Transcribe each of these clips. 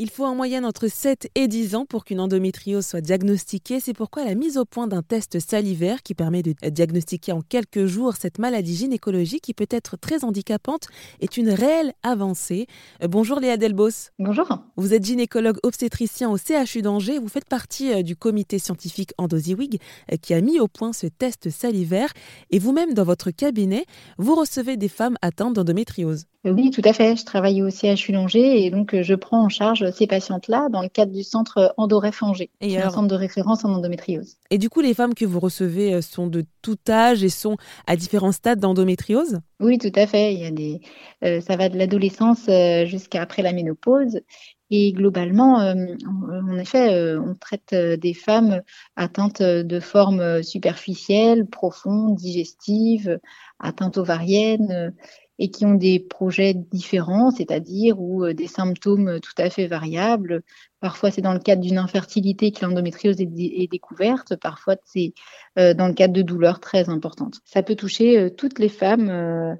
Il faut en moyenne entre 7 et 10 ans pour qu'une endométriose soit diagnostiquée. C'est pourquoi la mise au point d'un test salivaire qui permet de diagnostiquer en quelques jours cette maladie gynécologique qui peut être très handicapante est une réelle avancée. Euh, bonjour Léa Delbos. Bonjour. Vous êtes gynécologue obstétricien au CHU d'Angers. Vous faites partie euh, du comité scientifique Endosiwig euh, qui a mis au point ce test salivaire. Et vous-même, dans votre cabinet, vous recevez des femmes atteintes d'endométriose. Oui, tout à fait. Je travaille au CHU d'Angers et donc je prends en charge ces patientes-là dans le cadre du centre Endoref Angers, qui est un centre de référence en endométriose. Et du coup, les femmes que vous recevez euh, sont de tout âge et sont à différents stades d'endométriose? Oui, tout à fait. Il y a des, euh, ça va de l'adolescence euh, jusqu'à après la ménopause. Et globalement, en effet, on traite des femmes atteintes de formes superficielles, profondes, digestives, atteintes ovariennes et qui ont des projets différents, c'est-à-dire ou euh, des symptômes tout à fait variables. Parfois, c'est dans le cadre d'une infertilité que l'endométriose est, découverte. Parfois, c'est euh, dans le cadre de douleurs très importantes. Ça peut toucher euh, toutes les femmes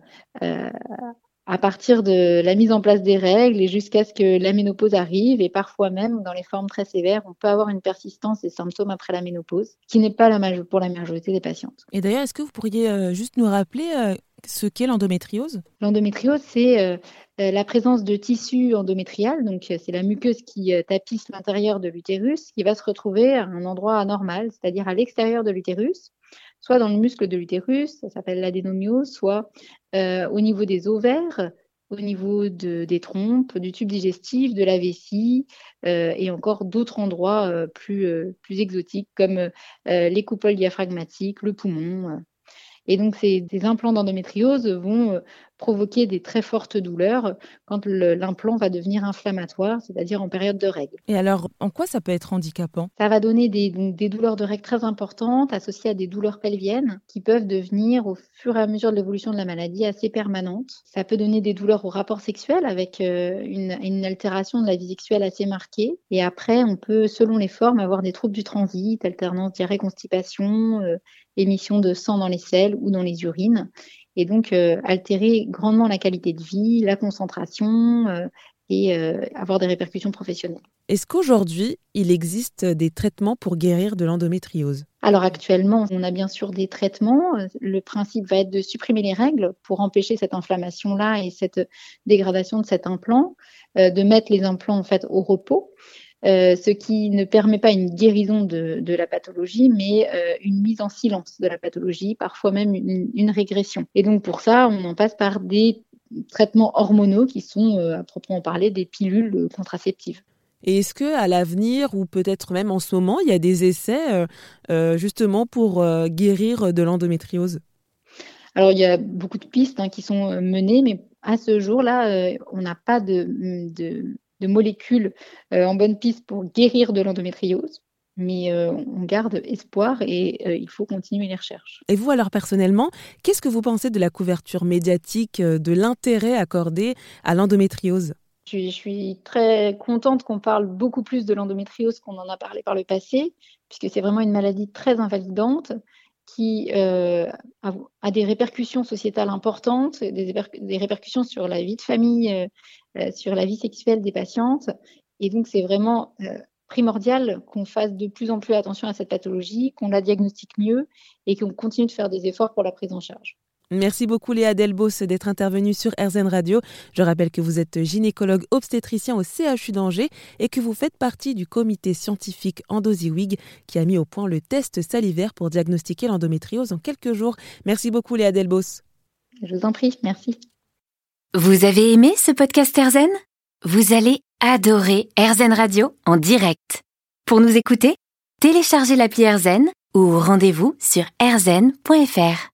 à partir de la mise en place des règles et jusqu'à ce que la ménopause arrive. Et parfois même, dans les formes très sévères, on peut avoir une persistance des symptômes après la ménopause, qui n'est pas pour la majorité des patientes. Et d'ailleurs, est-ce que vous pourriez juste nous rappeler ce qu'est l'endométriose L'endométriose, c'est euh, euh, la présence de tissu endométrial, donc euh, c'est la muqueuse qui tapisse l'intérieur de l'utérus, qui va se retrouver à un endroit anormal, c'est-à-dire à, l'extérieur de l'utérus, soit dans le muscle de l'utérus, ça s'appelle l'adénomiose, soit au niveau des ovaires, au niveau des trompes, du tube digestif, de la vessie et encore d'autres endroits plus, plus exotiques comme les coupoles diaphragmatiques, le poumon. Et donc, ces, implants d'endométriose vont euh, provoquer des très fortes douleurs quand l'implant va devenir inflammatoire, c'est-à-dire en période de règles. Et alors, en quoi ça peut être handicapant? Ça va donner des, des, douleurs de règles très importantes associées à des douleurs pelviennes qui peuvent devenir au fur et à mesure de l'évolution de la maladie assez permanentes. Ça peut donner des douleurs au rapport sexuel avec euh, une, une, altération de la vie sexuelle assez marquée. Et après, on peut, selon les formes, avoir des troubles du transit, alternance diarrhée, constipation, euh, émission de sang dans les selles ou dans les urines et donc euh, altérer grandement la qualité de vie, la concentration euh, et euh, avoir des répercussions professionnelles. Est-ce qu'aujourd'hui, il existe des traitements pour guérir de l'endométriose? Alors actuellement, on a bien sûr des traitements. Le principe va être de supprimer les règles pour empêcher cette inflammation-là et cette dégradation de cet implant, de mettre les implants en fait au repos. Euh, ce qui ne permet pas une guérison de, la pathologie, mais euh, une mise en silence de la pathologie, parfois même une, régression. Et donc pour ça, on en passe par des traitements hormonaux qui sont, euh, à proprement parler, des pilules contraceptives. Et est-ce que à l'avenir ou peut-être même en ce moment, il y a des essais justement pour guérir de l'endométriose? Alors il y a beaucoup de pistes hein, qui sont menées, mais à ce jour-là, on n'a pas de, de molécules euh, en bonne piste pour guérir de l'endométriose. Mais euh, on garde espoir et euh, il faut continuer les recherches. Et vous, alors personnellement, qu'est-ce que vous pensez de la couverture médiatique, de l'intérêt accordé à l'endométriose? Je suis très contente qu'on parle beaucoup plus de l'endométriose qu'on en a parlé par le passé, puisque c'est vraiment une maladie très invalidante qui euh, a, des répercussions sociétales importantes, des, répercussions sur la vie de famille, sur la vie sexuelle des patientes. Et donc, c'est vraiment primordial qu'on fasse de plus en plus attention à cette pathologie, qu'on la diagnostique mieux et qu'on continue de faire des efforts pour la prise en charge. Merci beaucoup Léa Delbos d'être intervenue sur RZN Radio. Je rappelle que vous êtes gynécologue obstétricien au CHU d'Angers et que vous faites partie du comité scientifique Endosiwig qui a mis au point le test salivaire pour diagnostiquer l'endométriose en quelques jours. Merci beaucoup Léa Delbos. Je vous en prie, merci. Vous avez aimé ce podcast RZN Vous allez adorer RZN Radio en direct. Pour nous écouter, téléchargez l'appli RZN ou rendez-vous sur rzn.fr.